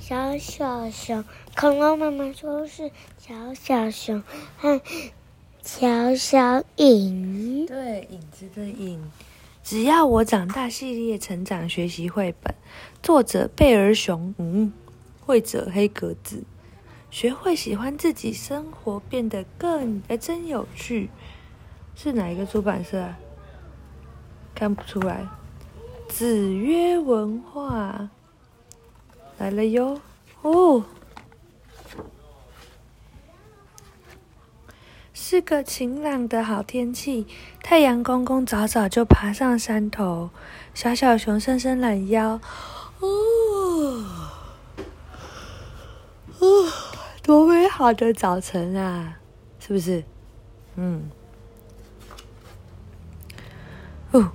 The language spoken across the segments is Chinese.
小小熊。恐龙妈妈说是小小熊和小小影。对，影子的影。只要我长大系列成长学习绘本，作者贝尔熊，嗯，绘者黑格子。学会喜欢自己，生活变得更……哎，真有趣。是哪一个出版社？啊？看不出来。子曰文化来了哟！哦，是个晴朗的好天气。太阳公公早早就爬上山头，小小熊伸伸懒腰。哦，哦，多美好的早晨啊！是不是？嗯。哦。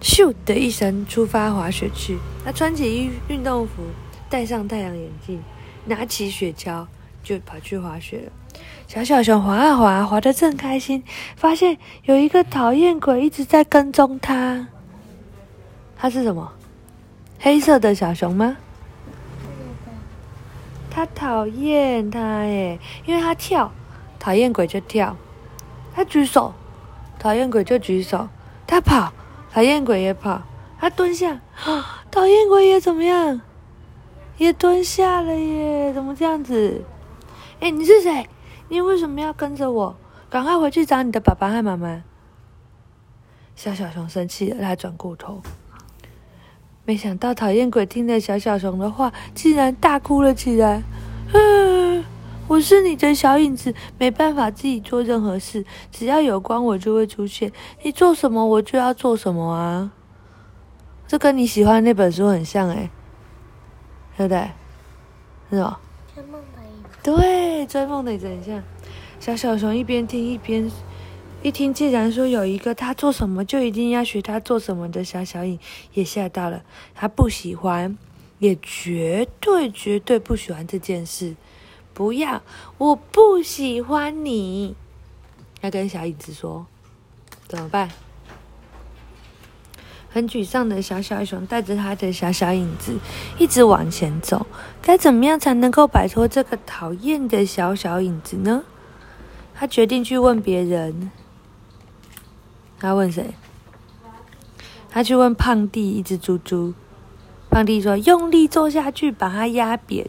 咻的一声，出发滑雪去。他穿起运运动服，戴上太阳眼镜，拿起雪橇，就跑去滑雪了。小小熊滑啊滑，滑得正开心，发现有一个讨厌鬼一直在跟踪他。他是什么？黑色的小熊吗？他讨厌他耶，因为他跳，讨厌鬼就跳。他举手，讨厌鬼就举手。他跑。讨厌鬼也跑，他蹲下，讨厌鬼也怎么样？也蹲下了耶？怎么这样子？哎，你是谁？你为什么要跟着我？赶快回去找你的爸爸和妈妈。小小熊生气了，他转过头，没想到讨厌鬼听了小小熊的话，竟然大哭了起来。嗯。我是你的小影子，没办法自己做任何事，只要有光我就会出现。你做什么我就要做什么啊！这跟你喜欢那本书很像哎，对不对？是吧？追梦的影子。对，追梦的影子很像。小小熊一边听一边一听，既然说有一个他做什么就一定要学他做什么的小小影，也吓到了。他不喜欢，也绝对绝对不喜欢这件事。不要！我不喜欢你。要跟小影子说，怎么办？很沮丧的小小熊带着他的小小影子一直往前走。该怎么样才能够摆脱这个讨厌的小小影子呢？他决定去问别人。他问谁？他去问胖弟，一只猪猪。胖弟说：“用力坐下去，把它压扁。”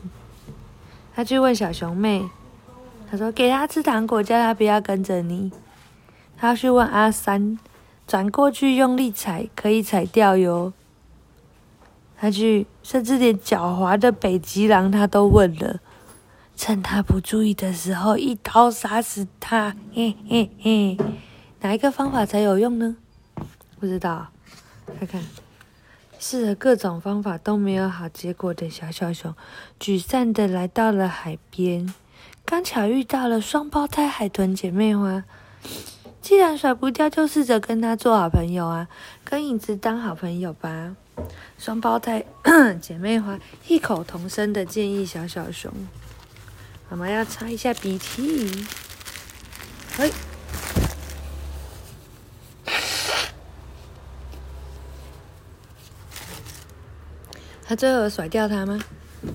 他去问小熊妹，他说：“给他吃糖果，叫他不要跟着你。”他去问阿三，转过去用力踩，可以踩掉哟。他去，甚至连狡猾的北极狼他都问了，趁他不注意的时候一刀杀死他。嘿嘿嘿，哪一个方法才有用呢？不知道，看看。试了各种方法都没有好结果的小小熊，沮丧的来到了海边，刚巧遇到了双胞胎海豚姐妹花。既然甩不掉，就试着跟他做好朋友啊，跟影子当好朋友吧。双胞胎 姐妹花异口同声的建议小小熊：“妈妈要擦一下鼻涕。”嘿。他最后甩掉他吗？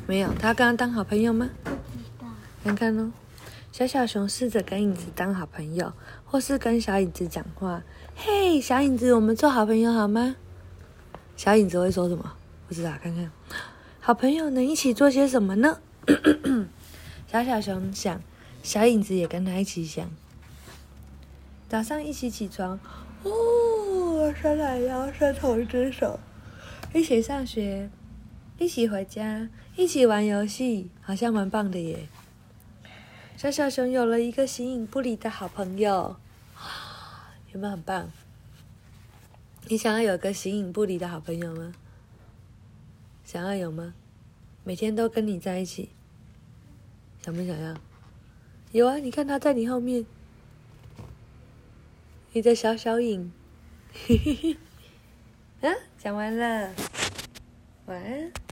没有，他跟他当好朋友吗？看看哦，小小熊试着跟影子当好朋友，或是跟小影子讲话。嘿，小影子，我们做好朋友好吗？小影子会说什么？不知道，看看。好朋友能一起做些什么呢？小小熊想，小影子也跟他一起想。早上一起起床，哦，伸懒腰，伸同一只手，一起上学。一起回家，一起玩游戏，好像蛮棒的耶。小小熊有了一个形影不离的好朋友，有没有很棒？你想要有个形影不离的好朋友吗？想要有吗？每天都跟你在一起，想不想要？有啊，你看他在你后面，你的小小影。嘿嘿嘿，嗯，讲完了，晚安。